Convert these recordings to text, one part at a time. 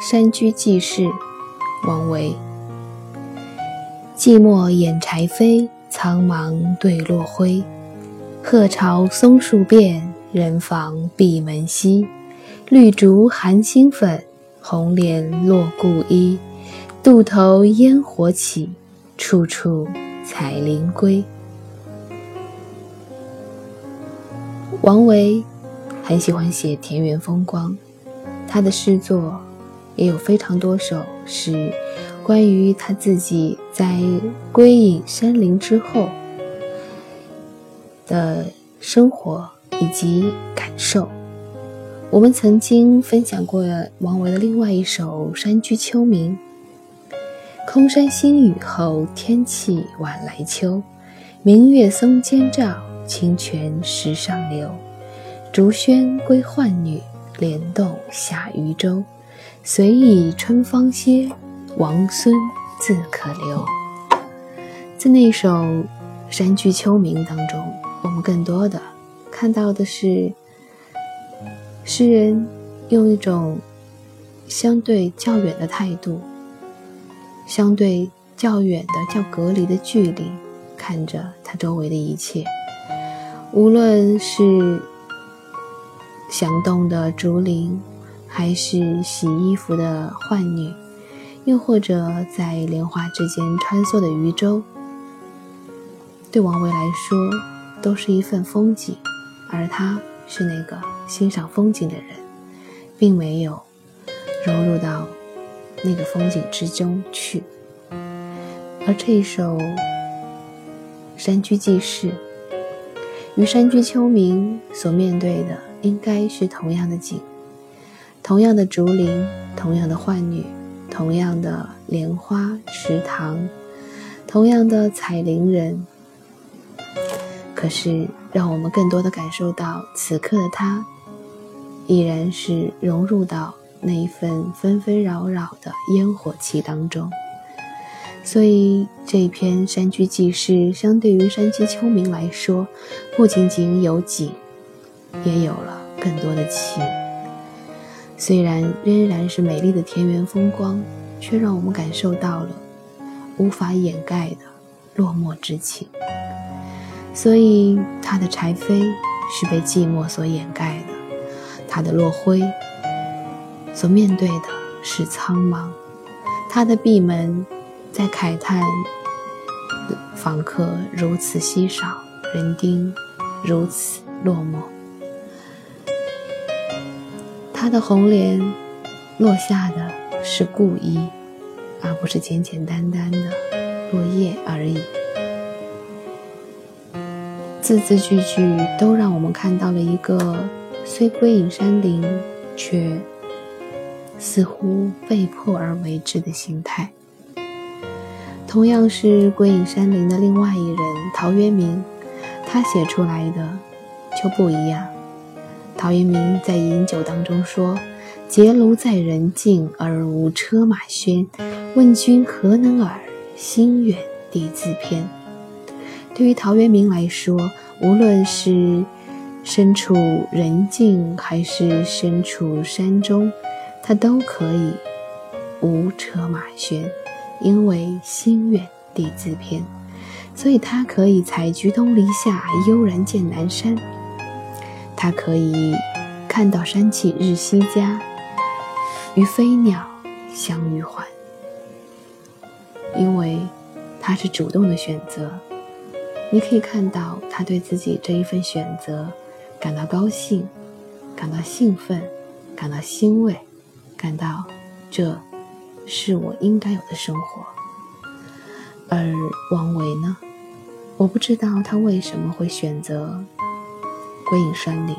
山居记事，王维。寂寞掩柴扉，苍茫对落晖。鹤巢松树遍，人访闭门稀。绿竹含新粉，红莲落故衣。渡头烟火起，处处采菱归。王维很喜欢写田园风光，他的诗作也有非常多首是关于他自己在归隐山林之后的生活以及感受。我们曾经分享过王维的另外一首《山居秋暝》。空山新雨后，天气晚来秋。明月松间照，清泉石上流。竹喧归浣女，莲动下渔舟。随意春芳歇，王孙自可留。在那首《山居秋暝》当中，我们更多的看到的是诗人用一种相对较远的态度。相对较远的、较隔离的距离，看着他周围的一切，无论是响动的竹林，还是洗衣服的浣女，又或者在莲花之间穿梭的渔舟，对王维来说都是一份风景，而他是那个欣赏风景的人，并没有融入到。那个风景之中去，而这一首《山居记事》与《山居秋暝》所面对的，应该是同样的景，同样的竹林，同样的浣女，同样的莲花池塘，同样的采菱人。可是，让我们更多的感受到，此刻的他，依然是融入到。那一份纷纷扰扰的烟火气当中，所以这一篇《山居记事》相对于《山居秋暝》来说，不仅仅有景，也有了更多的情。虽然仍然是美丽的田园风光，却让我们感受到了无法掩盖的落寞之情。所以，他的柴扉是被寂寞所掩盖的，他的落灰。所面对的是苍茫，他的闭门在慨叹访客如此稀少，人丁如此落寞。他的红莲落下的是故意，而不是简简单单的落叶而已。字字句句都让我们看到了一个虽归隐山林，却。似乎被迫而为之的心态。同样是归隐山林的另外一人陶渊明，他写出来的就不一样。陶渊明在《饮酒》当中说：“结庐在人境，而无车马喧。问君何能尔？心远地自偏。”对于陶渊明来说，无论是身处人境，还是身处山中。他都可以无车马喧，因为心远地自偏，所以他可以采菊东篱下，悠然见南山。他可以看到山气日夕佳，与飞鸟相与还。因为他是主动的选择，你可以看到他对自己这一份选择感到高兴，感到兴奋，感到欣慰。感到这是我应该有的生活，而王维呢？我不知道他为什么会选择归隐山林，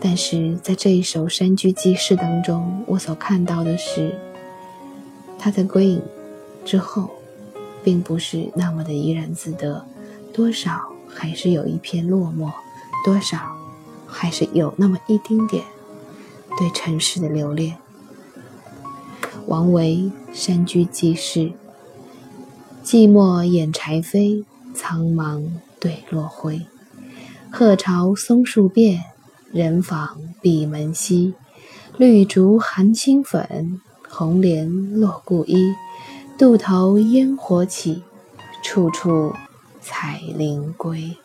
但是在这一首《山居记事》当中，我所看到的是他在归隐之后，并不是那么的怡然自得，多少还是有一片落寞，多少还是有那么一丁点。对尘世的留恋。王维《山居记事》：寂寞掩柴扉，苍茫对落晖。鹤巢松树遍，人访闭门稀。绿竹含青粉，红莲落故衣。渡头烟火起，处处采菱归。